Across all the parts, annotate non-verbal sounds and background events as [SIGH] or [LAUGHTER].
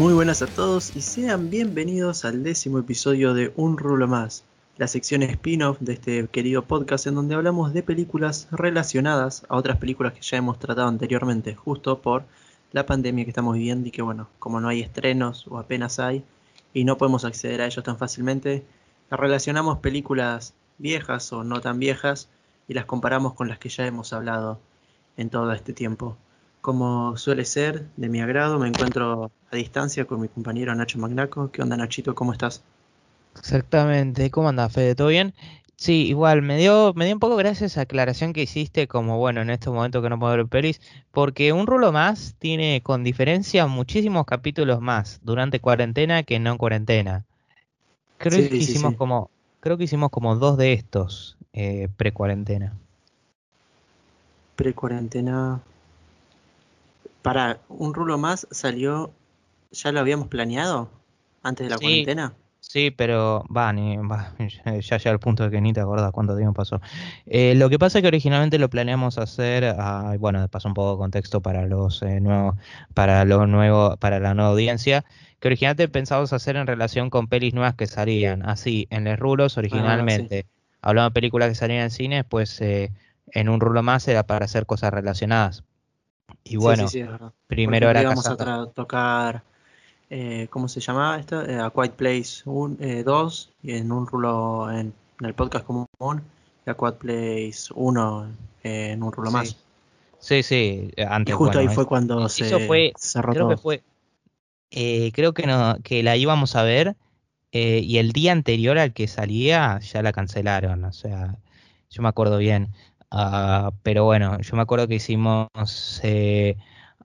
Muy buenas a todos y sean bienvenidos al décimo episodio de Un Rulo Más, la sección spin-off de este querido podcast en donde hablamos de películas relacionadas a otras películas que ya hemos tratado anteriormente, justo por la pandemia que estamos viviendo y que bueno, como no hay estrenos o apenas hay y no podemos acceder a ellos tan fácilmente, relacionamos películas viejas o no tan viejas y las comparamos con las que ya hemos hablado en todo este tiempo. Como suele ser, de mi agrado, me encuentro a distancia con mi compañero Nacho Magnaco. ¿Qué onda, Nachito? ¿Cómo estás? Exactamente. ¿Cómo andas, Fede? ¿Todo bien? Sí, igual, me dio, me dio un poco gracias a aclaración que hiciste, como bueno, en estos momentos que no puedo ver pelis, porque un rulo más tiene con diferencia muchísimos capítulos más durante cuarentena que no en cuarentena. Creo que hicimos como, creo que hicimos como dos de estos eh, pre-cuarentena. Pre-cuarentena. Para, un rulo más salió, ¿ya lo habíamos planeado antes de la cuarentena? Sí, pero va, ni, va [LAUGHS] ya llega el punto de que ni te acordás cuánto tiempo pasó. Eh, lo que pasa es que originalmente lo planeamos hacer, ah, bueno, paso un poco de contexto para los eh, nuevos, para los nuevos, para la nueva audiencia, que originalmente pensamos hacer en relación con pelis nuevas que salían, así, en los rulos originalmente. Hablando de películas que salían en cine, pues eh, en un rulo más era para hacer cosas relacionadas. Y bueno, primero era vamos a tocar eh, ¿cómo se llamaba esto? Eh, a Quiet Place 2 eh, y en un rulo en, el podcast común y a Quiet Place 1 en un rulo más. Sí, sí, antes. Y justo ahí fue cuando se, eso fue, creo Que fue, creo que, no, que la íbamos a ver y el día anterior al que salía ya la cancelaron, o sea, yo me acuerdo bien. Ah, pero bueno, yo me acuerdo que hicimos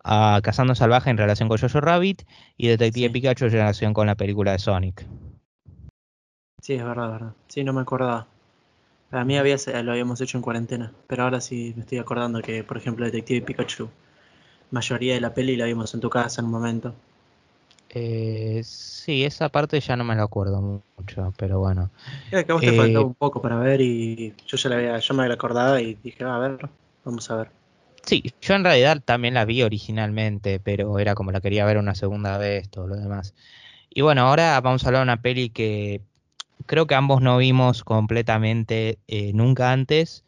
a Cazando Salvaje en relación con Jojo Rabbit y Detective Pikachu en relación con la película de Sonic. Sí, es verdad, verdad. Sí, no me acordaba. Para mí había, lo habíamos hecho en cuarentena, pero ahora sí me estoy acordando que, por ejemplo, Detective Pikachu, mayoría de la peli la vimos en tu casa en un momento. Eh, sí, esa parte ya no me la acuerdo mucho, pero bueno. que a vos te faltó eh, un poco para ver y yo ya la había, yo me había acordado y dije, a ver, vamos a ver. Sí, yo en realidad también la vi originalmente, pero era como la quería ver una segunda vez, todo lo demás. Y bueno, ahora vamos a hablar de una peli que creo que ambos no vimos completamente eh, nunca antes,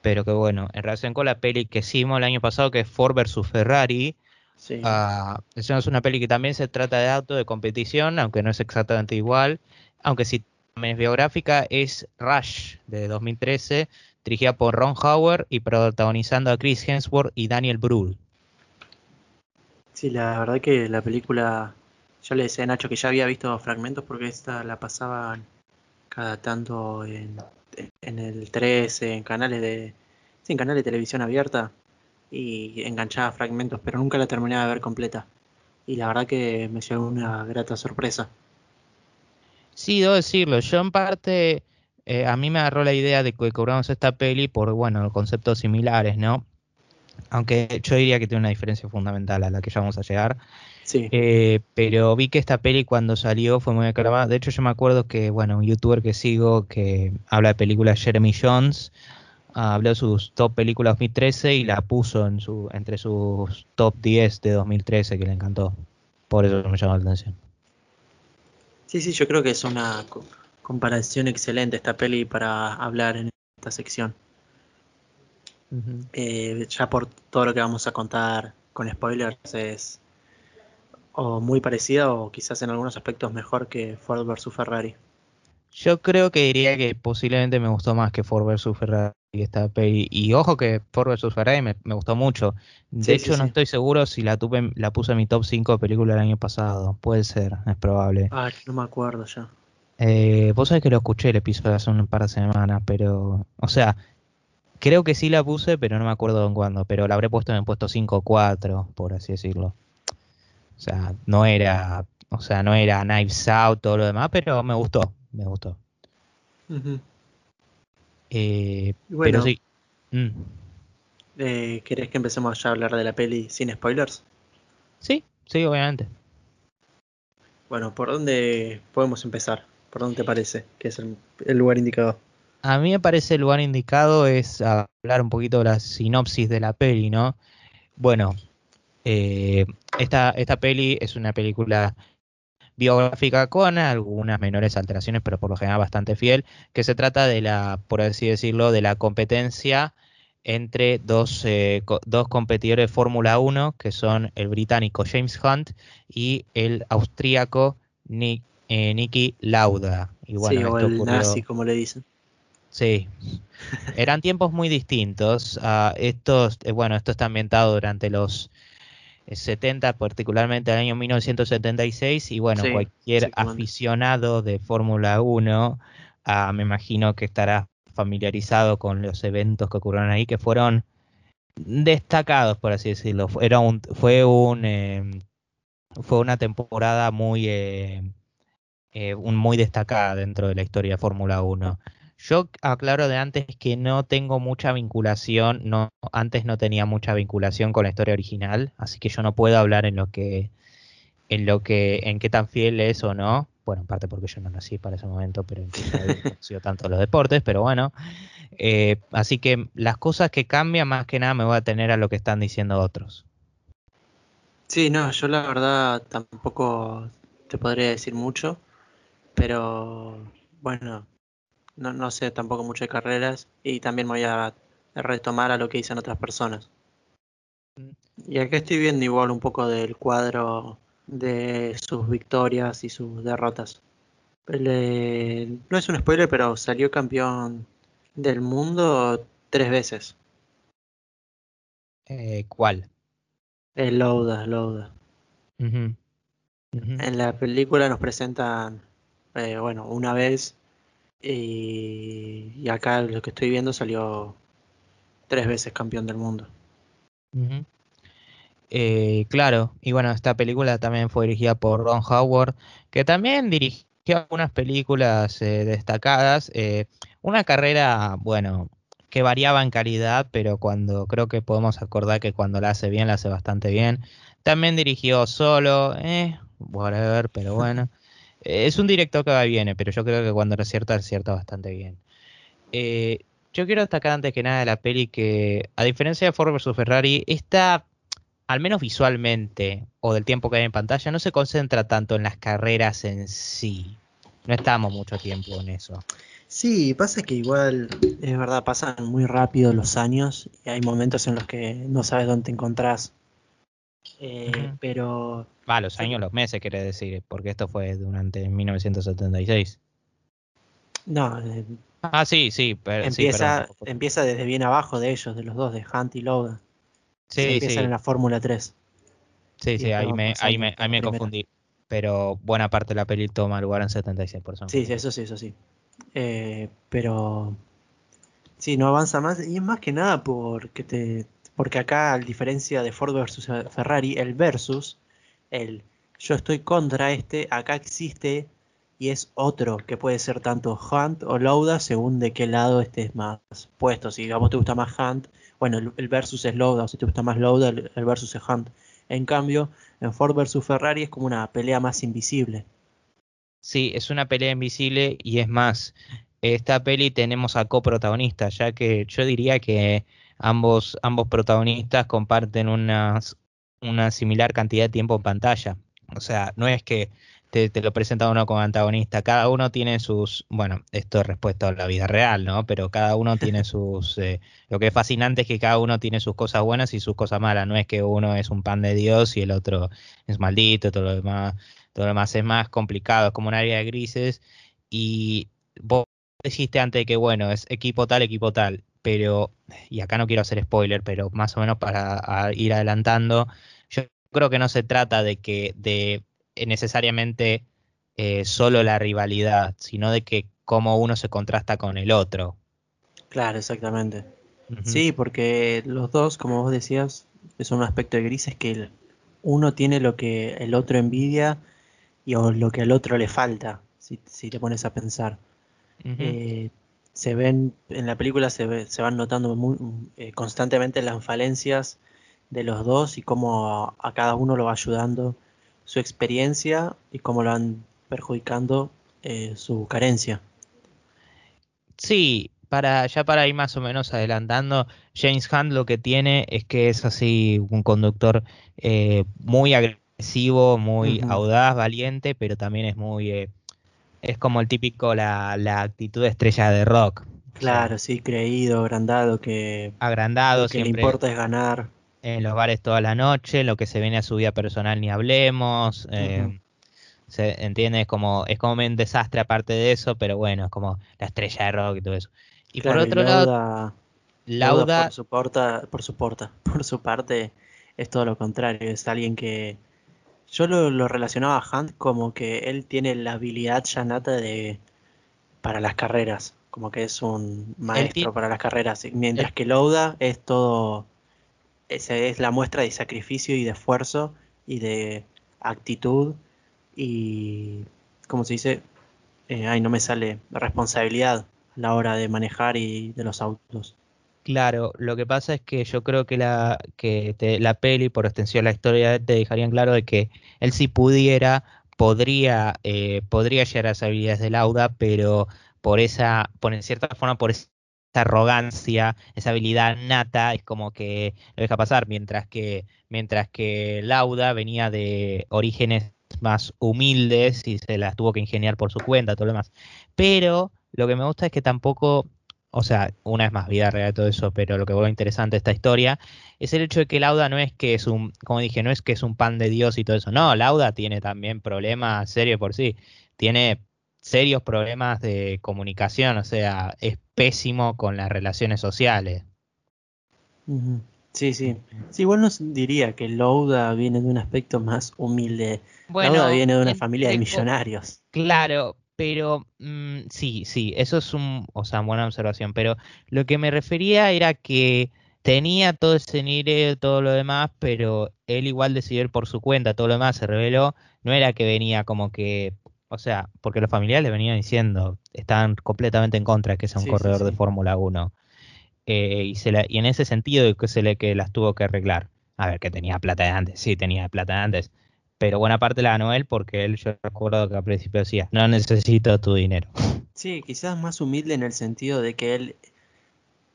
pero que bueno, en relación con la peli que hicimos el año pasado, que es Ford vs Ferrari, sí. uh, es una peli que también se trata de auto de competición, aunque no es exactamente igual, aunque sí también es biográfica, es Rush de 2013 dirigida por Ron Howard y protagonizando a Chris Hemsworth y Daniel Brühl. Sí, la verdad que la película, yo le decía a Nacho que ya había visto fragmentos porque esta la pasaban cada tanto en, el 13, en canales de, sí, en canales de televisión abierta y enganchaba fragmentos, pero nunca la terminaba de ver completa. Y la verdad que me llevó una grata sorpresa. Sí, debo decirlo. Yo en parte eh, a mí me agarró la idea de que cobramos esta peli por, bueno, conceptos similares, ¿no? Aunque yo diría que tiene una diferencia fundamental a la que ya vamos a llegar. Sí. Eh, pero vi que esta peli cuando salió fue muy aclamada. De hecho, yo me acuerdo que, bueno, un youtuber que sigo que habla de películas, Jeremy Jones, habló de sus top películas 2013 y la puso en su, entre sus top 10 de 2013 que le encantó. Por eso me llamó la atención. Sí, sí, yo creo que es una comparación excelente esta peli para hablar en esta sección. Eh, ya por todo lo que vamos a contar con spoilers es o muy parecida o quizás en algunos aspectos mejor que Ford vs Ferrari. Yo creo que diría que posiblemente me gustó más que Ford vs Ferrari esta peli. Y ojo que Ford vs Ferrari me, gustó mucho. De hecho, no estoy seguro si la tuve, la puse en mi top 5 de películas del año pasado. Puede ser, es probable. Ah, no me acuerdo ya. Eh, vos sabés que lo escuché el episodio hace un par de semanas, pero. O sea, creo que sí la puse, pero no me acuerdo en cuándo. Pero la habré puesto en el puesto 5 o 4, por así decirlo. O sea, no era. O sea, no era Knives Out, todo lo demás, pero me gustó. Me gustó. Eh, pero sí. Mm. Eh, ¿Querés que empecemos ya a hablar de la peli sin spoilers? Sí, sí, obviamente. Bueno, ¿por dónde podemos empezar? ¿Por dónde te parece que es el, lugar indicado? A mí me parece el lugar indicado es hablar un poquito de la sinopsis de la peli, ¿no? Bueno, eh, esta, esta peli es una película biográfica con algunas menores alteraciones, pero por lo general bastante fiel, que se trata de la, por así decirlo, de la competencia entre dos, eh, dos competidores de Fórmula 1, que son el británico James Hunt y el austríaco Nick, eh, Nicky Lauda. Y bueno, sí, o el nazi, como le dicen. Sí, eran tiempos muy distintos. Uh, estos, eh, bueno, esto está ambientado durante los 70, particularmente el año 1976, y bueno, cualquier aficionado de Fórmula 1, ah, me imagino que estará familiarizado con los eventos que ocurrieron ahí, que fueron destacados, por así decirlo. Era un, fue un em, fue una temporada muy eh, eh, un, muy destacada dentro de la historia de Fórmula 1. Yo aclaro de antes que no tengo mucha vinculación, no, antes no tenía mucha vinculación con la historia original, así que yo no puedo hablar en lo que, en lo que, en qué tan fiel es o no. Bueno, en parte porque yo no nací para ese momento, pero no he sido [LAUGHS] tanto los deportes, pero bueno. Eh, así que las cosas que cambian, más que nada me voy a tener a lo que están diciendo otros. Sí, no, yo la verdad tampoco te podría decir mucho, pero bueno, no, no sé tampoco mucho de carreras y también me voy a retomar a lo que dicen otras personas. Y aquí estoy viendo igual un poco del cuadro de sus victorias y sus derrotas. no es un spoiler, pero salió campeón del mundo tres veces. Eh, ¿Cuál? El Louda, Louda. En la película nos presentan, eh, bueno, una vez y, acá lo que estoy viendo salió tres veces campeón del mundo. Eh, claro, y bueno, esta película también fue dirigida por Ron Howard, que también dirigió algunas películas eh, destacadas. Eh, una carrera, bueno, que variaba en calidad, pero cuando creo que podemos acordar que cuando la hace bien, la hace bastante bien. También dirigió solo, eh, whatever, pero [LAUGHS] bueno. Es un director que va y viene, pero yo creo que cuando acierta, acierta bastante bien. Eh, yo quiero destacar antes que nada la peli que, a diferencia de Ford vs Ferrari, esta, al menos visualmente, o del tiempo que hay en pantalla, no se concentra tanto en las carreras en sí. No estamos mucho tiempo en eso. Sí, pasa que igual, es verdad, pasan muy rápido los años y hay momentos en los que no sabes dónde te encontrás. Eh, pero Va, los años, los meses, quiere decir, porque esto fue durante 1976. No. Eh, ah, sí, sí. Pero, empieza, empieza desde bien abajo de ellos, de los dos, de Hunt y Logan. Sí, sí. Empiezan en la Fórmula 3. Sí, sí, ahí me, ahí me, ahí me confundí. Pero buena parte de la peli toma lugar en 76, por Sí, sí, eso sí, eso sí. Eh, pero sí, no avanza más. Y es más que nada porque te. Porque acá, a diferencia de Ford versus Ferrari, el versus el yo estoy contra este, acá existe y es otro que puede ser tanto Hunt o Lauda según de qué lado estés más puesto. Si vos te gusta más Hunt, bueno, el, versus es Lauda, o si te gusta más Lauda, el, versus es Hunt. En cambio, en Ford versus Ferrari es como una pelea más invisible. Sí, es una pelea invisible y es más, esta peli tenemos a coprotagonistas, ya que yo diría que ambos, ambos protagonistas comparten unas una similar cantidad de tiempo en pantalla. O sea, no es que te, lo presenta uno como antagonista, cada uno tiene sus, bueno, esto es respuesta a la vida real, ¿no? Pero cada uno [LAUGHS] tiene sus, eh, lo que es fascinante es que cada uno tiene sus cosas buenas y sus cosas malas, no es que uno es un pan de Dios y el otro es maldito, todo lo demás, todo lo demás es más complicado, es como un área de grises y vos dijiste antes que, bueno, es equipo tal, equipo tal, pero, y acá no quiero hacer spoiler, pero más o menos para ir adelantando, yo creo que no se trata de que de necesariamente eh, solo la rivalidad, sino de que cómo uno se contrasta con el otro. Claro, exactamente. Sí, porque los dos, como vos decías, es un aspecto de grises que uno tiene lo que el otro envidia y o lo que al otro le falta, si, si te pones a pensar se ven, en la película se, se van notando muy, eh, constantemente las falencias de los dos y cómo a, cada uno lo va ayudando su experiencia y cómo lo van perjudicando eh, su carencia. Sí, para, ya para ir más o menos adelantando, James Hunt lo que tiene es que es así un conductor eh, muy agresivo, muy audaz, valiente, pero también es muy... Eh, es como el típico, la, la actitud de estrella de rock. Claro, sí, creído, agrandado, que... Agrandado, lo que le importa es ganar. En los bares toda la noche, lo que se viene a su vida personal ni hablemos. Eh, se entiende, es como, es como un desastre aparte de eso, pero bueno, es como la estrella de rock y todo eso. Y por otro lado, Lauda, por, su porta, por su porta, [LAUGHS] por su parte, es todo lo contrario, es alguien que yo lo, relacionaba a Hunt como que él tiene la habilidad ya nata de para las carreras, como que es un maestro para las carreras, mientras que Lauda es todo esa es la muestra de sacrificio y de esfuerzo y de actitud y, ¿cómo se dice? Eh, ay, no me sale, responsabilidad a la hora de manejar y de los autos. Claro, lo que pasa es que yo creo que la, que la peli, por extensión la historia, te dejarían claro de que él si pudiera, podría, eh, podría llegar a las habilidades de Lauda, pero por esa, por en cierta forma, por esa arrogancia, esa habilidad nata, es como que lo deja pasar, mientras que, mientras que Lauda venía de orígenes más humildes y se las tuvo que ingeniar por su cuenta, todo lo demás. Pero lo que me gusta es que tampoco, o sea, una es más vida real todo eso, pero lo que vuelve interesante de esta historia es el hecho de que Lauda no es que es un, como dije, no es que es un pan de Dios y todo eso. No, Lauda tiene también problemas serios por sí. Tiene serios problemas de comunicación, o sea, es pésimo con las relaciones sociales. Sí, sí. Sí, igual no diría que Lauda viene de un aspecto más humilde. Bueno, viene de una familia de millonarios. Claro, pero mm, sí, sí, eso es un, o sea, buena observación. Pero lo que me refería era que tenía todo ese dinero, todo lo demás, pero él igual decidió ir por su cuenta, todo lo demás se reveló. No era que venía como que, o sea, porque los familiares le venían diciendo, estaban completamente en contra de que sea un corredor de Fórmula 1. Eh, y, se y en ese sentido que se le que las tuvo que arreglar. A ver, que tenía plata de antes, sí, tenía plata de antes. Pero buena parte la ganó él porque él, yo recuerdo que al principio decía, no necesito tu dinero. [LAUGHS] Sí, quizás más humilde en el sentido de que él,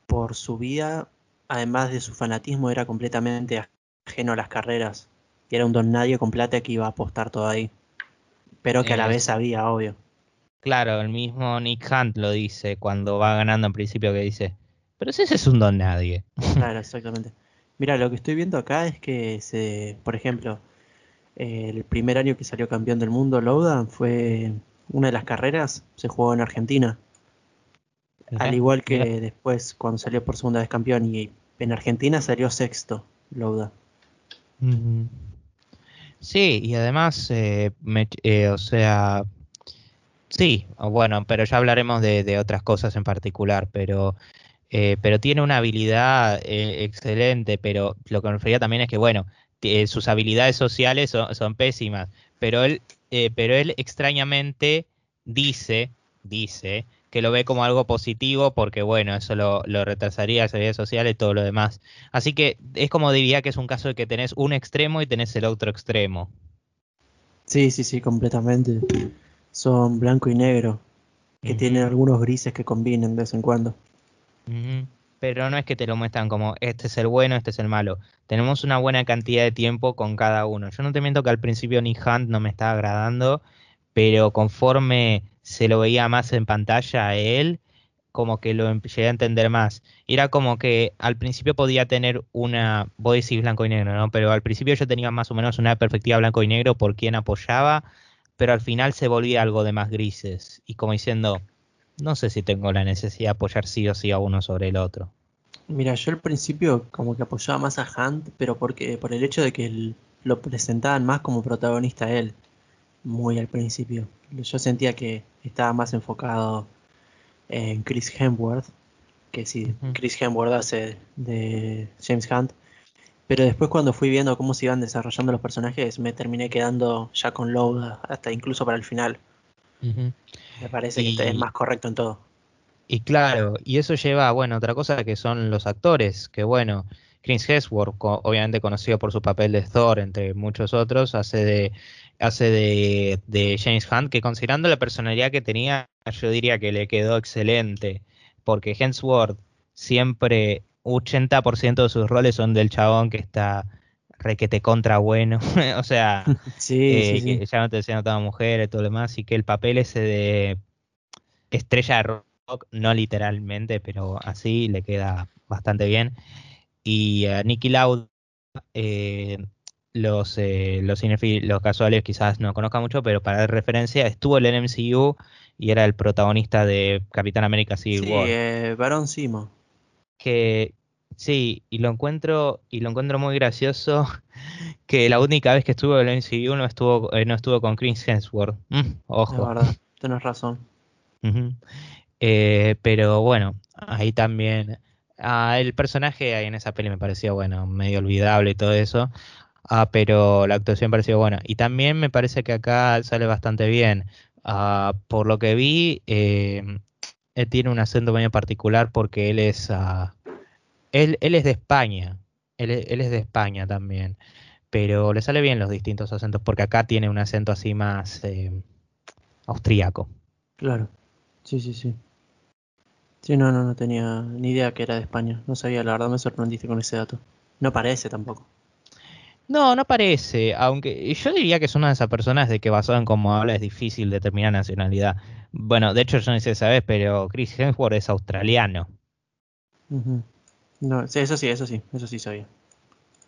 por su vida, además de su fanatismo, era completamente ajeno a las carreras. Y era un don nadie con plata que iba a apostar todo ahí. Pero que a la vez sabía, obvio. Claro, el mismo Nick Hunt lo dice cuando va ganando en principio que dice, pero si ese es un don nadie. Claro, [LAUGHS] exactamente. Mira, lo que estoy viendo acá es que, se, por ejemplo, el primer año que salió campeón del mundo, Louda, fue una de las carreras, se jugó en Argentina. Al igual que después, cuando salió por segunda vez campeón, y en Argentina salió sexto, Louda. Sí, y además, eh, eh, o sea, sí, bueno, pero ya hablaremos de, de otras cosas en particular, pero eh, pero tiene una habilidad excelente, pero lo que me refería también es que, bueno, eh, sus habilidades sociales son, pésimas, pero él, pero él extrañamente dice, dice, que lo ve como algo positivo porque, bueno, eso lo, retrasaría las habilidades sociales y todo lo demás. Así que es como diría que es un caso de que tenés un extremo y tenés el otro extremo. Sí, sí, sí, completamente. Son blanco y negro, que tienen algunos grises que combinen de vez en cuando. Pero no es que te lo muestran como este es el bueno, este es el malo. Tenemos una buena cantidad de tiempo con cada uno. Yo no te miento que al principio ni Hunt no me estaba agradando, pero conforme se lo veía más en pantalla a él, como que lo llegué a entender más. Era como que al principio podía tener una, voy a decir blanco y negro, ¿no? Pero al principio yo tenía más o menos una perspectiva blanco y negro por quién apoyaba, pero al final se volvía algo de más grises. Y como diciendo, no sé si tengo la necesidad de apoyar sí o sí a uno sobre el otro. Mira, yo al principio como que apoyaba más a Hunt, pero porque por el hecho de que lo presentaban más como protagonista él, muy al principio. Yo sentía que estaba más enfocado en Chris Hemsworth, que si Chris Hemsworth hace de James Hunt. Pero después cuando fui viendo cómo se iban desarrollando los personajes, me terminé quedando ya con Loda, hasta incluso para el final. Me parece que es más correcto en todo. Y claro, y eso lleva, bueno, otra cosa que son los actores, que bueno, Chris Hemsworth, obviamente conocido por su papel de Thor, entre muchos otros, hace de hace de, James Hunt, que considerando la personalidad que tenía, yo diría que le quedó excelente. porque Hemsworth siempre 80% de sus roles son del chabón que está requete contra bueno, [LAUGHS] o sea, [LAUGHS] sí, eh, ya no te decían toda mujer y todo lo demás, y que el papel ese de estrella de no literalmente, pero así le queda bastante bien. Y a Nicky Loud, eh, los, eh, los, los casuales quizás no conozcan mucho, pero para dar referencia, estuvo en el MCU y era el protagonista de Capitán América Civil sí, War. Eh, Barón Simo. Que sí, y lo encuentro, y lo encuentro muy gracioso [LAUGHS] que la única vez que estuvo en el MCU no estuvo, eh, no estuvo con Chris Hemsworth. Mm, ojo. La verdad, [LAUGHS] tenés razón. Eh, pero bueno, ahí también. Ah, el personaje ahí en esa peli me pareció, bueno, medio olvidable y todo eso. Ah, pero la actuación pareció buena. Y también me parece que acá sale bastante bien. Ah, por lo que vi, eh, él tiene un acento medio particular porque él es. Ah, él, él, es de España. Él, él, es de España también. Pero le sale bien los distintos acentos porque acá tiene un acento así más eh, austríaco. Claro. Sí, sí, sí. Sí, no, no, no tenía ni idea que era de España. No sabía, la verdad me sorprendiste con ese dato. No parece tampoco. No, no parece, aunque yo diría que es una de esas personas de que basado en cómo habla es difícil determinar nacionalidad. Bueno, de hecho yo no sé si sabes, pero Chris Hemsworth es australiano. Uh -huh. No, sí, eso sí, eso sí, eso sí sabía.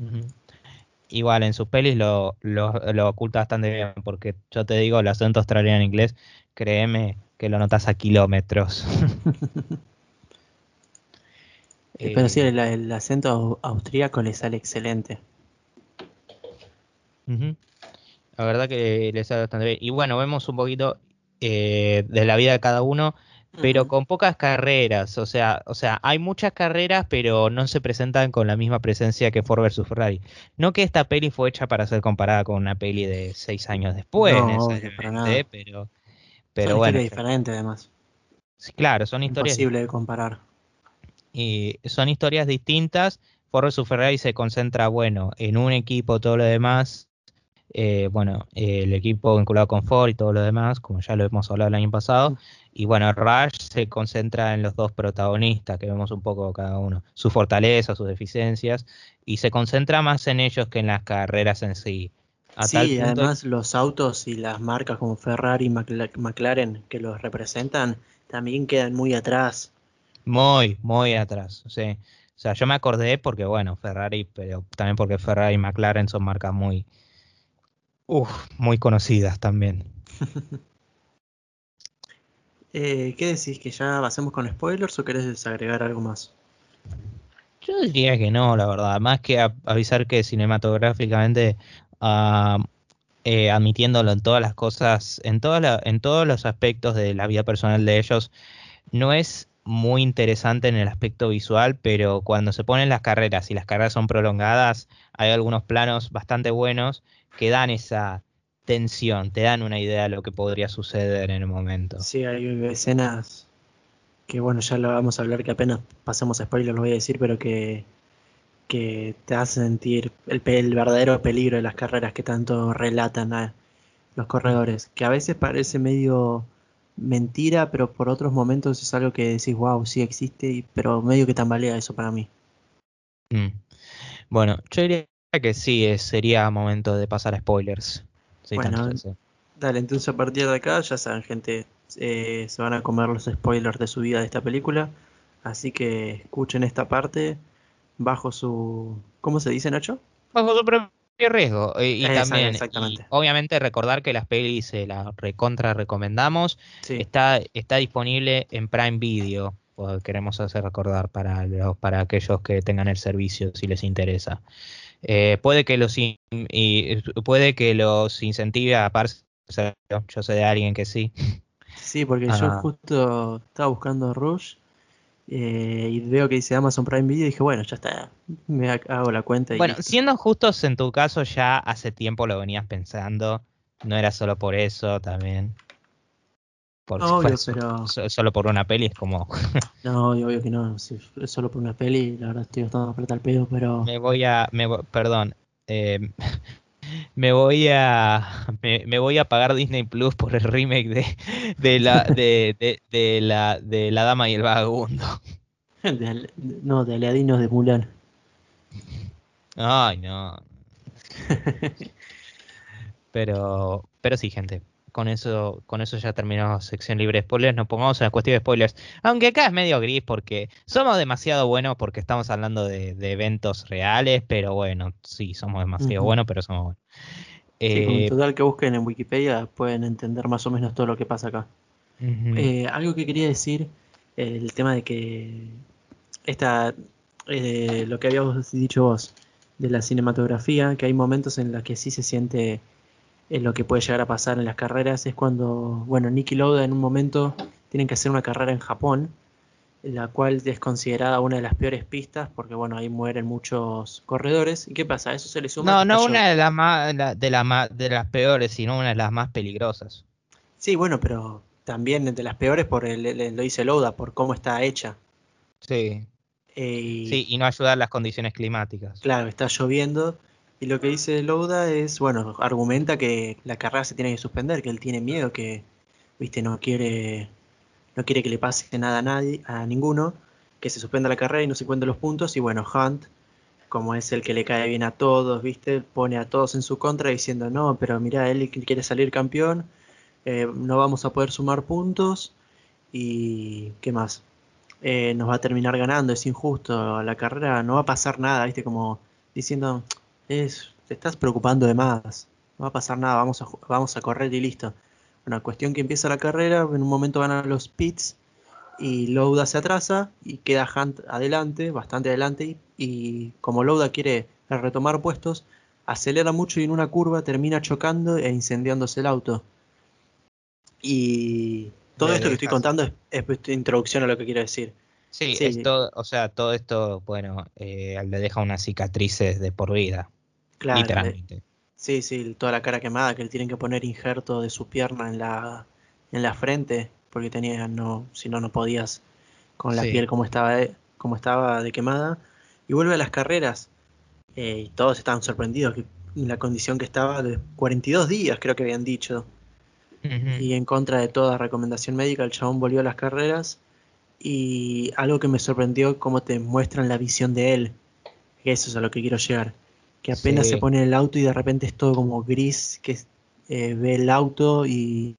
Uh -huh. Igual en sus pelis lo, lo, lo, oculta bastante bien, porque yo te digo, el acento australiano en inglés, créeme que lo notas a kilómetros. [LAUGHS] Pero eh, sí, el, el, acento austríaco le sale excelente. Uh -huh. La verdad que le sale bastante bien. Y bueno, vemos un poquito eh, de la vida de cada uno, pero uh -huh. con pocas carreras. O sea, o sea, hay muchas carreras, pero no se presentan con la misma presencia que Ford vs Ferrari. No que esta peli fue hecha para ser comparada con una peli de seis años después, no, para nada. pero, pero son bueno. diferentes además. Sí, claro, son historias. Imposible de comparar. Y son historias distintas. Ford vs Ferrari se concentra, bueno, en un equipo, todo lo demás, eh, bueno, eh, el equipo vinculado con Ford y todo lo demás, como ya lo hemos hablado el año pasado. Y bueno, Rush se concentra en los dos protagonistas, que vemos un poco cada uno, sus fortalezas, sus deficiencias, y se concentra más en ellos que en las carreras en sí. A sí, además los autos y las marcas como Ferrari y McLaren que los representan también quedan muy atrás. Muy, muy atrás, sí. O sea, yo me acordé porque, bueno, Ferrari, pero también porque Ferrari y McLaren son marcas muy, Uf, muy conocidas también. [LAUGHS] eh, ¿Qué decís? ¿Que ya pasemos con spoilers o querés desagregar algo más? Yo diría que no, la verdad. Más que avisar que cinematográficamente, eh, admitiéndolo en todas las cosas, en, la, en todos los aspectos de la vida personal de ellos, no es muy interesante en el aspecto visual, pero cuando se ponen las carreras y las carreras son prolongadas, hay algunos planos bastante buenos que dan esa tensión, te dan una idea de lo que podría suceder en el momento. Sí, hay escenas que bueno, ya lo vamos a hablar, que apenas pasamos a spoiler, lo voy a decir, pero que, que te hace sentir el, el verdadero peligro de las carreras que tanto relatan a los corredores, que a veces parece medio mentira, pero por otros momentos es algo que decís, wow, sí existe, pero medio que tambalea eso para mí. Mm. Bueno, yo diría que sí, sería momento de pasar a spoilers. Sí, bueno, dale, entonces a partir de acá, ya saben, gente, eh, se van a comer los spoilers de su vida de esta película, así que escuchen esta parte bajo su... ¿Cómo se dice, Nacho? Bajo su propio riesgo. Y, y también, exactamente. Y obviamente recordar que las pelis se las recontra recomendamos. Sí. Está, está disponible en Prime Video. pues, Queremos hacer recordar para, los, para aquellos que tengan el servicio si les interesa. Eh, puede que los in, y puede que los incentive a parse. Yo sé de alguien que sí. Sí, porque ah. yo justo estaba buscando Rush eh, y veo que dice Amazon Prime Video y dije, bueno, ya está, me hago la cuenta. Y bueno, siendo justos en tu caso, ya hace tiempo lo venías pensando, no era solo por eso también. Por obvio, si pero... solo por una peli es como. [LAUGHS] no, obvio que no, si solo por una peli, la verdad estoy gastando plata al pedo, pero. Me voy a. Me perdón. Eh, [LAUGHS] me voy a me, voy a pagar Disney Plus por el remake de, de la de, de, la de la dama y el vagabundo. no, de Aladinos de Mulan. Ay, no. [LAUGHS] pero pero sí, gente con eso, con eso ya terminamos sección libre de spoilers. Nos pongamos en la cuestión de spoilers. Aunque acá es medio gris porque somos demasiado buenos porque estamos hablando de, eventos reales, pero bueno, sí, somos demasiado buenos, pero somos buenos. Eh, total que busquen en Wikipedia pueden entender más o menos todo lo que pasa acá. Eh, algo que quería decir, el tema de que esta, eh, lo que habíamos dicho vos, de la cinematografía, que hay momentos en los que sí se siente lo que puede llegar a pasar en las carreras es cuando, bueno, Nicky Lauda en un momento tienen que hacer una carrera en Japón, la cual es considerada una de las peores pistas porque, bueno, ahí mueren muchos corredores. ¿Y qué pasa? Eso se le suma. No, no una de las, más, de, la, de las peores, sino una de las más peligrosas. Sí, bueno, pero también de las peores por el, lo dice Lauda, por cómo está hecha. Sí. Eh, sí, y no ayudar las condiciones climáticas. Claro, está lloviendo y lo que dice Louda es, bueno, argumenta que la carrera se tiene que suspender, que él tiene miedo, que, viste, no quiere, no quiere que le pase nada a nadie, a ninguno, que se suspenda la carrera y no se cuenten los puntos. Y bueno, Hunt, como es el que le cae bien a todos, viste, pone a todos en su contra diciendo, no, pero mira, él quiere salir campeón, eh, no vamos a poder sumar puntos y qué más. Eh, nos va a terminar ganando, es injusto, la carrera no va a pasar nada, viste, como diciendo, es, te estás preocupando de más, no va a pasar nada, vamos a, vamos a correr y listo. Bueno, cuestión que empieza la carrera, en un momento van a los pits y Louda se atrasa y queda Hunt adelante, bastante adelante, y, como Louda quiere retomar puestos, acelera mucho y en una curva termina chocando e incendiándose el auto. Y todo esto que estoy contando es, es, introducción a lo que quiero decir. Sí, Esto, o sea, todo esto, bueno, eh, le deja unas cicatrices de por vida. Claro. Literalmente. Sí, sí, toda la cara quemada, que le tienen que poner injerto de su pierna en la, en la frente, porque tenía, no, si no, no podías con la piel como estaba, de, como estaba de quemada. Y vuelve a las carreras. Eh, y todos estaban sorprendidos que en la condición que estaba de 42 días, creo que habían dicho. Y en contra de toda recomendación médica, el chabón volvió a las carreras. Y algo que me sorprendió, cómo te muestran la visión de él. Eso es a lo que quiero llegar que apenas se pone en el auto y de repente es todo como gris, que eh, ve el auto y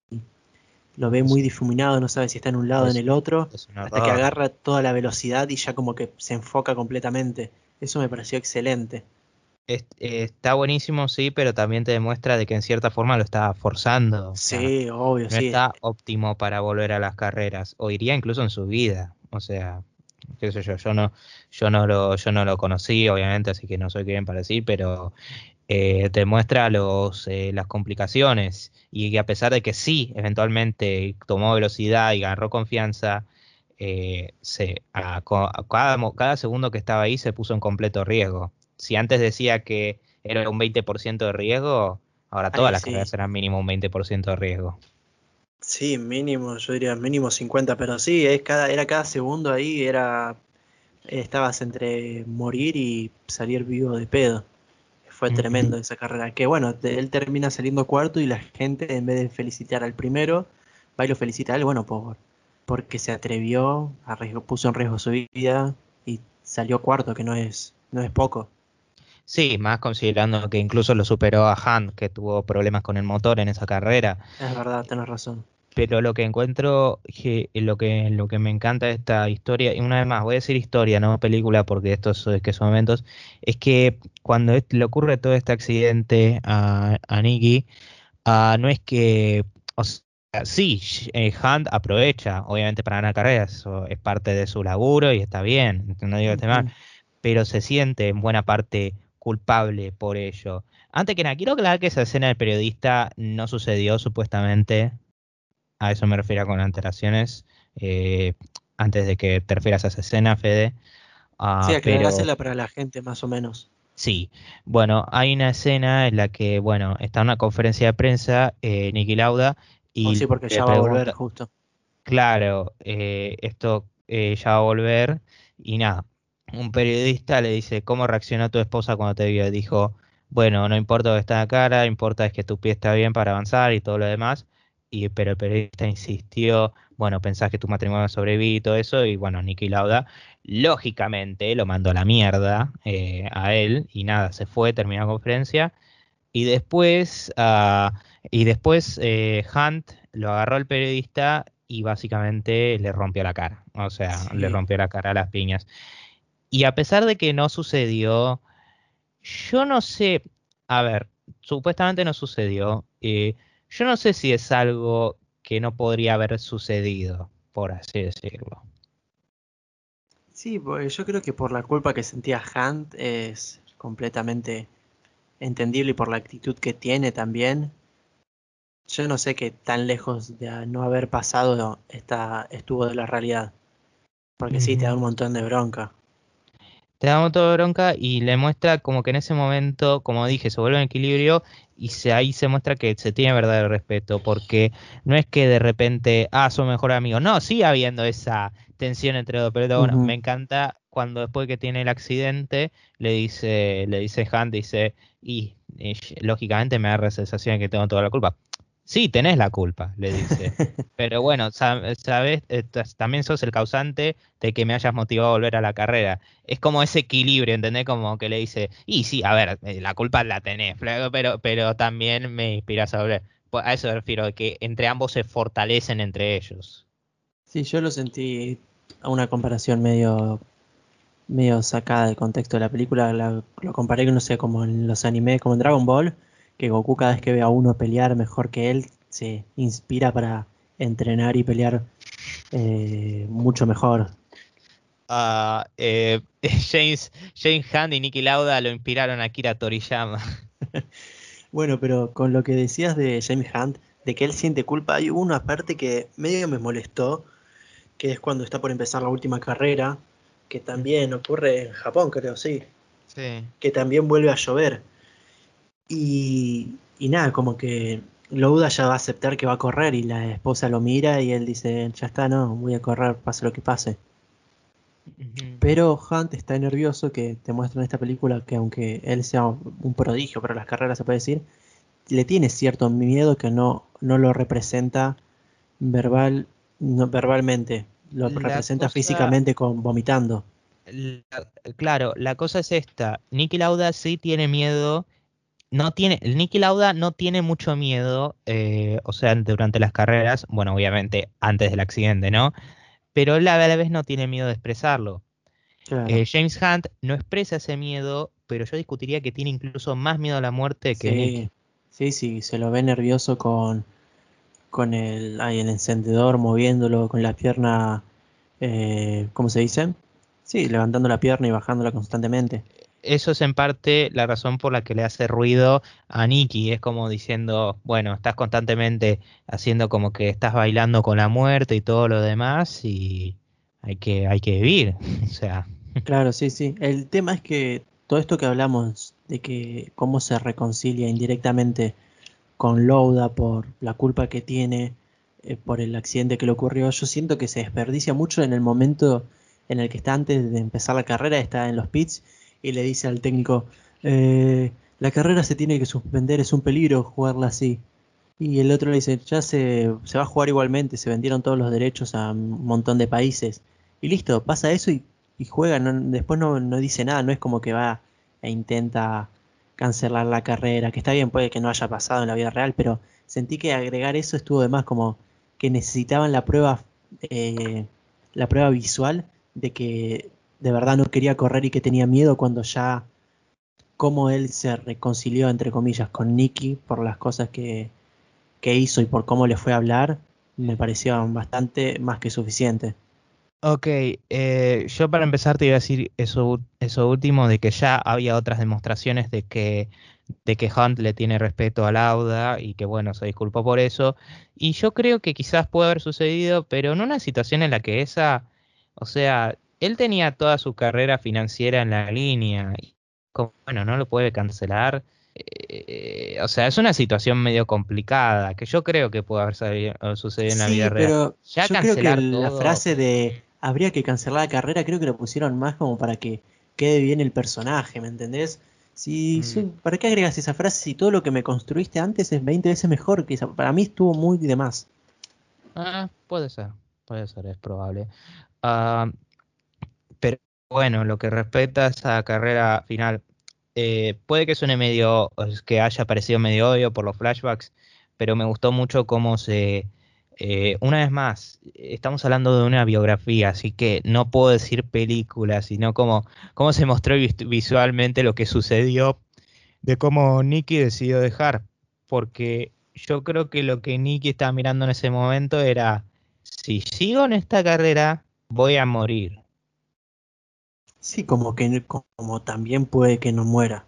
lo ve muy difuminado, no sabe si está en un lado o en el otro, hasta que agarra toda la velocidad y ya como que se enfoca completamente. Eso me pareció excelente. Eh, está buenísimo, sí, pero también te demuestra de que en cierta forma lo está forzando. Sí, obvio, no sí. está óptimo para volver a las carreras, o iría incluso en su vida. O sea, qué sé yo, yo no, yo no lo, yo no lo conocí, obviamente, así que no soy quien para decir, pero eh, te muestra los, eh, las complicaciones y que a pesar de que sí, eventualmente tomó velocidad y agarró confianza, eh, se, a, cada, cada segundo que estaba ahí se puso en completo riesgo. Si antes decía que era un 20% de riesgo, ahora todas las carreras serán mínimo un 20% de riesgo. Sí, mínimo, yo diría mínimo 50, pero sí, es cada, era cada segundo ahí, era estabas entre morir y salir vivo de pedo. Fue tremendo esa carrera. Que bueno, él termina saliendo cuarto y la gente en vez de felicitar al primero, va y lo felicita a él, bueno, por, porque se atrevió, arriesgó, puso en riesgo su vida y salió cuarto, que no es, no es poco. Sí, más considerando que incluso lo superó a Han, que tuvo problemas con el motor en esa carrera. Es verdad, tenés razón pero lo que encuentro, lo que, lo que me encanta de esta historia, y una vez más, voy a decir historia, no película, porque estos que son momentos, es que cuando le ocurre todo este accidente a, a Nicky, ah, no es que, o sea, sí, eh, Hunt aprovecha, obviamente, para ganar carreras, eso es parte de su laburo y está bien, no digo que mal, pero se siente en buena parte culpable por ello. Antes que nada, quiero aclarar que esa escena del periodista no sucedió supuestamente a eso me refiero con antelaciones. Eh, antes de que te refieras a esa escena, Fede. Uh, sí, aclarásela para la gente más o menos. Sí, bueno, hay una escena en la que, bueno, está una conferencia de prensa, eh, Niki Lauda, y... Oh, sí, porque ya va a volver justo. Claro, eh, esto eh, ya va a volver, y nada, un periodista le dice, ¿cómo reaccionó tu esposa cuando te vio? Dijo, bueno, no importa que está en la cara, importa es que tu pie está bien para avanzar y todo lo demás. Y, pero el periodista insistió, bueno, pensás que tu matrimonio sobrevive y todo eso, y bueno, Nicky Lauda, lógicamente, lo mandó a la mierda eh, a él, y nada, se fue, terminó la conferencia, y después, uh, y después eh, Hunt lo agarró al periodista y básicamente le rompió la cara, o sea, le rompió la cara a las piñas. Y a pesar de que no sucedió, yo no sé, a ver, supuestamente no sucedió, eh, yo no sé si es algo que no podría haber sucedido, por así decirlo. Sí, pues yo creo que por la culpa que sentía Hunt es completamente entendible y por la actitud que tiene también. Yo no sé qué tan lejos de no haber pasado está, estuvo de la realidad. Porque sí, te da un montón de bronca te da un montón de bronca y le muestra como que en ese momento, como dije, se vuelve en equilibrio y se, ahí se muestra que se tiene verdadero respeto, porque no es que de repente, ah, son mejor amigos, no, sigue habiendo esa tensión entre dos, pero bueno, me encanta cuando después que tiene el accidente le dice, le dice Han, dice, y, y lógicamente me da la sensación de que tengo toda la culpa. Sí, tenés la culpa, le [LAUGHS] dice. Pero bueno, sabes, eh, también sos el causante de que me hayas motivado a volver a la carrera. Es como ese equilibrio, ¿entendés? Como que le dice, y sí, a ver, eh, la culpa la tenés, pero, pero también me inspiras a volver. Pues a eso me refiero, que entre ambos se fortalecen entre ellos. Sí, yo lo sentí a una comparación medio medio sacada del contexto de la película. lo comparé, no sé, como en los animes, como en Dragon Ball que Goku cada vez que ve a uno pelear mejor que él, se inspira para entrenar y pelear eh, mucho mejor. Uh, eh, [LAUGHS] James, James Hunt y Nicky Lauda lo inspiraron a Kira Toriyama. [LAUGHS] bueno, pero con lo que decías de James Hunt, de que él siente culpa, hay una parte que medio me molestó, que es cuando está por empezar la última carrera, que también ocurre en Japón, creo, sí. Sí. Que también vuelve a llover. Y, nada, como que Louda ya va a aceptar que va a correr y la esposa lo mira y él dice, ya está, no, voy a correr, pase lo que pase. Pero Hunt está nervioso que te muestra en esta película que aunque él sea un prodigio para las carreras, se puede decir, le tiene cierto miedo que no, no lo representa verbal, no, verbalmente, lo representa físicamente con vomitando. claro, la cosa es esta, Nicky Lauda sí tiene miedo no tiene, el Nicky Lauda no tiene mucho miedo, eh, o sea, durante las carreras, bueno, obviamente antes del accidente, ¿no? Pero él a la vez no tiene miedo de expresarlo. Eh, James Hunt no expresa ese miedo, pero yo discutiría que tiene incluso más miedo a la muerte que sí, Sí, sí, se lo ve nervioso con, con el, el encendedor moviéndolo con la pierna, eh, ¿cómo se dice? Sí, levantando la pierna y bajándola constantemente eso es en parte la razón por la que le hace ruido a Nicky. Es como diciendo, bueno, estás constantemente haciendo como que estás bailando con la muerte y todo lo demás y hay que, hay que vivir. [LAUGHS] o sea. Claro, sí, sí. El tema es que todo esto que hablamos de que cómo se reconcilia indirectamente con Louda por la culpa que tiene eh, por el accidente que le ocurrió, yo siento que se desperdicia mucho en el momento en el que está antes de empezar la carrera, está en los pits y le dice al técnico, eh, la carrera se tiene que suspender, es un peligro jugarla así. Y el otro le dice, ya se, se va a jugar igualmente, se vendieron todos los derechos a un montón de países. Y listo, pasa eso y, y juega, después no, no, dice nada, no es como que va e intenta cancelar la carrera, que está bien, puede que no haya pasado en la vida real, pero sentí que agregar eso estuvo de más, como que necesitaban la prueba, eh, la prueba visual de que de verdad no quería correr y que tenía miedo cuando ya cómo él se reconcilió entre comillas con Nicky por las cosas que, que hizo y por cómo le fue a hablar, me pareció bastante más que suficiente. Ok, eh, yo para empezar te iba a decir eso, eso último, de que ya había otras demostraciones de que, de que Hunt le tiene respeto a Lauda y que bueno, se disculpó por eso. Y yo creo que quizás puede haber sucedido, pero en una situación en la que esa, o sea, él tenía toda su carrera financiera en la línea. Y como, bueno, no lo puede cancelar. Eh, o sea, es una situación medio complicada que yo creo que puede haber sucedido en la vida real. Pero ya yo creo que la frase de habría que cancelar la carrera, creo que lo pusieron más como para que quede bien el personaje, ¿me entendés? Si, mm. ¿Para qué agregas esa frase si todo lo que me construiste antes es 20 veces mejor que esa? Para mí estuvo muy de más. Ah, puede ser, puede ser, es probable. Ah, pero bueno, lo que respecta a esa carrera final, eh, puede que suene medio, que haya parecido medio obvio por los flashbacks, pero me gustó mucho cómo se... Eh, una vez más, estamos hablando de una biografía, así que no puedo decir película, sino como cómo se mostró visualmente lo que sucedió de cómo Nicky decidió dejar, porque yo creo que lo que Nicky estaba mirando en ese momento era, si sigo en esta carrera, voy a morir. Sí, como que como también puede que no muera.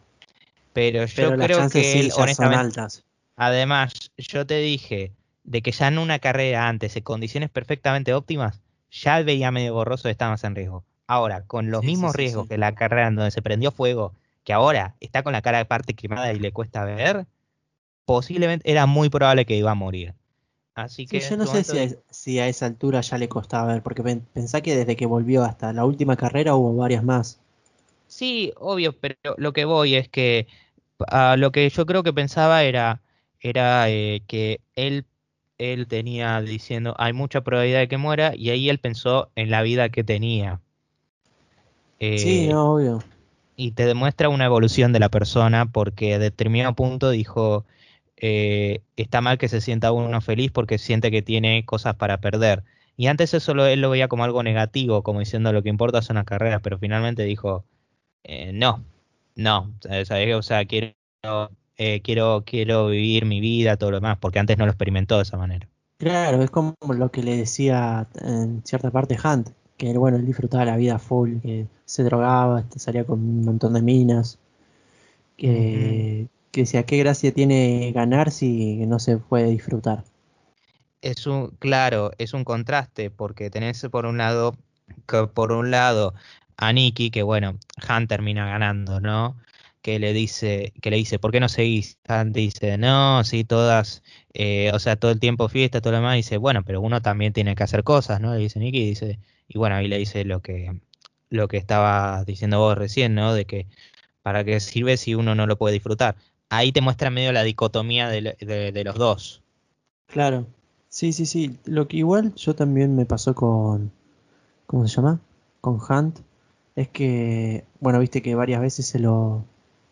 Pero yo creo que él, altas. Además, yo te dije de que ya en una carrera antes, en condiciones perfectamente óptimas, ya veía medio borroso de estar más en riesgo. Ahora, con los mismos riesgos que la carrera en donde se prendió fuego, que ahora está con la cara de parte quemada y le cuesta ver, posiblemente era muy probable que iba a morir. Así que yo no sé si a, esa altura ya le costaba ver, porque pensá que desde que volvió hasta la última carrera hubo varias más. Sí, obvio, pero lo que voy es que ah, lo que yo creo que pensaba era, era eh, que él, él tenía diciendo hay mucha probabilidad de que muera y ahí él pensó en la vida que tenía. sí, eh, obvio. Y te demuestra una evolución de la persona porque a determinado punto dijo, eh, está mal que se sienta uno feliz porque siente que tiene cosas para perder. Y antes eso él lo veía como algo negativo, como diciendo lo que importa son las carreras, pero finalmente dijo, eh, no, no, o sea, quiero, eh, quiero, quiero vivir mi vida, todo lo demás, porque antes no lo experimentó de esa manera. Claro, es como lo que le decía en cierta parte Hunt, que bueno, él disfrutaba la vida full, que se drogaba, salía con un montón de minas, que, que sea qué gracia tiene ganar si no se puede disfrutar. Es un, claro, es un contraste, porque tenés por un lado, por un lado a Nicky, que bueno, Han termina ganando, ¿no? Que le dice, que le dice, ¿por qué no seguís? Han dice, no, sí, todas, eh, o sea, todo el tiempo fiesta, todo lo demás, dice, bueno, pero uno también tiene que hacer cosas, ¿no? Le dice Nicky, dice, y bueno, ahí le dice lo que, lo que estaba diciendo vos recién, ¿no? De que para qué sirve si uno no lo puede disfrutar ahí te muestra medio la dicotomía de, los dos. Claro, sí, sí, sí. Lo que igual yo también me pasó con, ¿cómo se llama? Con Hunt, es que, bueno, viste que varias veces se lo,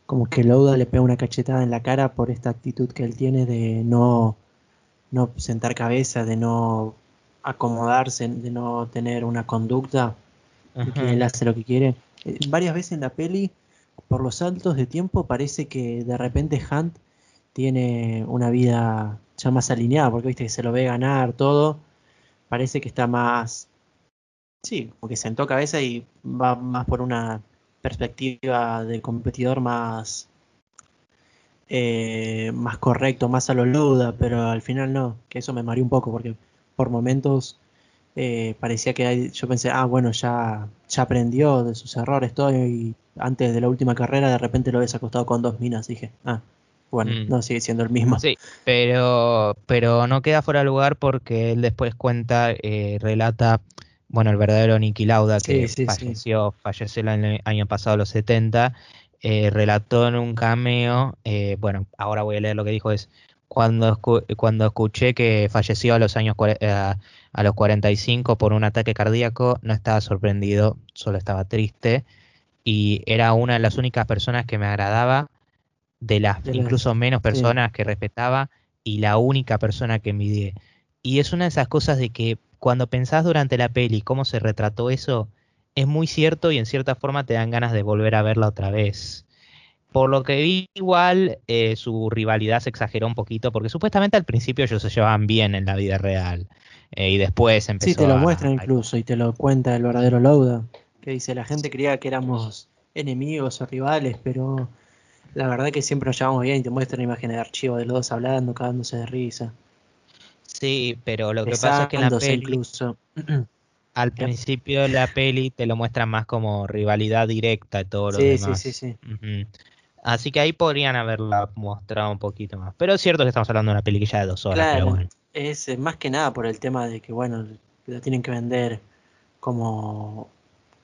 como que Louda le pega una cachetada en la cara por esta actitud que él tiene de no, no sentar cabeza, de no acomodarse, de no tener una conducta, de que él hace lo que quiere. Eh, varias veces en la peli por los saltos de tiempo parece que de repente Hunt tiene una vida ya más alineada, porque viste que se lo ve ganar todo, parece que está más, sí, como que sentó cabeza y va más por una perspectiva del competidor más, eh, más correcto, más a lo luda, pero al final no, que eso me mareó un poco, porque por momentos eh, parecía que yo pensé, ah, bueno, ya, ya aprendió de sus errores todo y antes de la última carrera de repente lo ves acostado con dos minas. Dije, ah, bueno, mm. no sigue siendo el mismo. Sí, pero, pero no queda fuera de lugar porque él después cuenta, eh, relata, bueno, el verdadero Nicky Lauda que falleció, falleció el año pasado, los 70, eh, relató en un cameo, eh, bueno, ahora voy a leer lo que dijo, es cuando, cuando escuché que falleció a los años a los 45 por un ataque cardíaco, no estaba sorprendido, solo estaba triste y era una de las únicas personas que me agradaba, de las incluso menos personas que respetaba y la única persona que envidié. Y es una de esas cosas de que cuando pensás durante la peli cómo se retrató eso, es muy cierto y en cierta forma te dan ganas de volver a verla otra vez. Por lo que vi, igual eh, su rivalidad se exageró un poquito, porque supuestamente al principio ellos se llevaban bien en la vida real. Eh, y después empezó. Sí, te lo muestra incluso y te lo cuenta el verdadero Lauda que dice, la gente creía que éramos enemigos o rivales, pero la verdad que siempre nos llevamos bien y te muestran imágenes de archivo de los dos hablando, cagándose de risa. Sí, pero lo que pasa es que en la peli, incluso. [CLEARS THROAT] al principio de la peli te lo muestran más como rivalidad directa y todo lo demás. Sí, sí, sí. Así que ahí podrían haberla mostrado un poquito más. Pero es cierto que estamos hablando de una peli que ya de dos horas. pero bueno. Es más que nada por el tema de que, bueno, lo tienen que vender como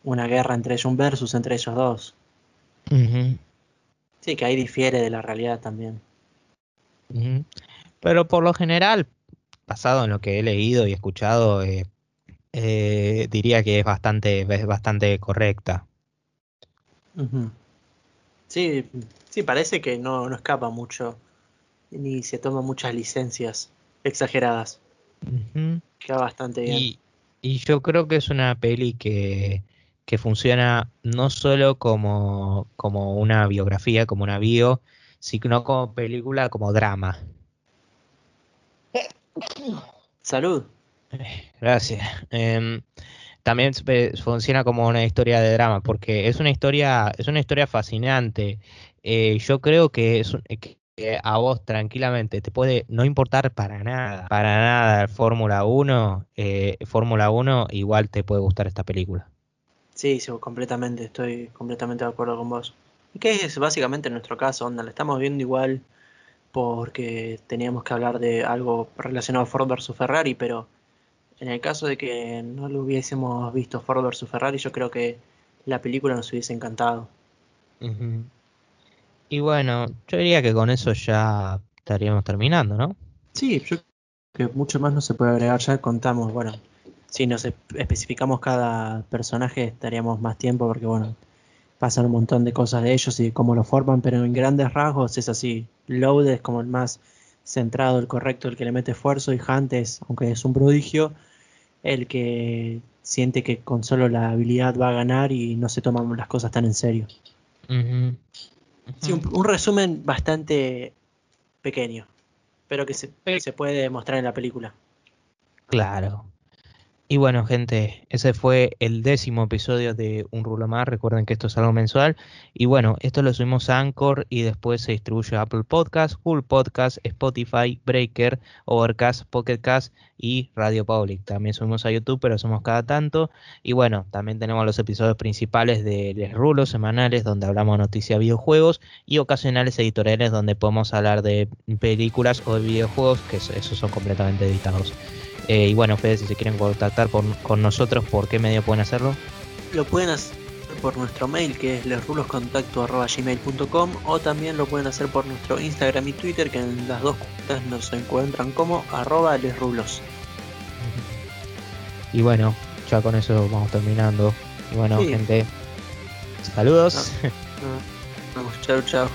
una guerra entre ellos, un versus entre ellos dos. Sí, que ahí difiere de la realidad también. Pero por lo general, basado en lo que he leído y escuchado, eh, eh, diría que es bastante, es bastante correcta. Sí, sí, parece que no, no escapa mucho, ni se toma muchas licencias exageradas. Queda bastante bien. Y, y, yo creo que es una peli que, que funciona no solo como, como una biografía, como una bio, sino como película, como drama. Salud. Gracias. Em, también funciona como una historia de drama, porque es una historia, es una historia fascinante. Eh, yo creo que es que a vos tranquilamente te puede no importar para nada, para nada Fórmula 1, eh, Fórmula 1 igual te puede gustar esta película. Sí, sí, completamente, estoy completamente de acuerdo con vos. Y que es básicamente nuestro caso, onda, la estamos viendo igual porque teníamos que hablar de algo relacionado a Ford versus Ferrari, pero en el caso de que no lo hubiésemos visto Ford vs Ferrari, yo creo que la película nos hubiese encantado. Y bueno, yo diría que con eso ya estaríamos terminando, ¿no? Sí, yo creo que mucho más no se puede agregar. Ya contamos, bueno, si nos especificamos cada personaje estaríamos más tiempo porque, bueno, pasan un montón de cosas de ellos y cómo lo forman, pero en grandes rasgos es así. Load es como el más centrado, el correcto, el que le mete esfuerzo y Hunt es, aunque es un prodigio, el que siente que con solo la habilidad va a ganar y no se toman las cosas tan en serio. Sí, un, resumen bastante pequeño, pero que se, se puede mostrar en la película. Claro, y bueno, gente, ese fue el décimo episodio de Un Rulo Más. Recuerden que esto es algo mensual. Y bueno, esto lo subimos a Anchor y después se distribuye a Apple Podcast, Google Podcast, Spotify, Breaker, Overcast, Pocketcast y Radio Public. También subimos a YouTube, pero somos cada tanto. Y bueno, también tenemos los episodios principales de Les Rulos semanales, donde hablamos de noticias videojuegos, y ocasionales editoriales, donde podemos hablar de películas o de videojuegos, que esos son completamente editados. Eh, y bueno, ustedes si se quieren contactar con nosotros, ¿por qué medio pueden hacerlo? Lo pueden hacer por nuestro mail que es lesruloscontacto.gmail.com o también lo pueden hacer por nuestro Instagram y Twitter que en las dos cuentas nos encuentran como arroba lesrulos. Y bueno, ya con eso vamos terminando. Y bueno, gente, saludos. Vamos, chao, chao.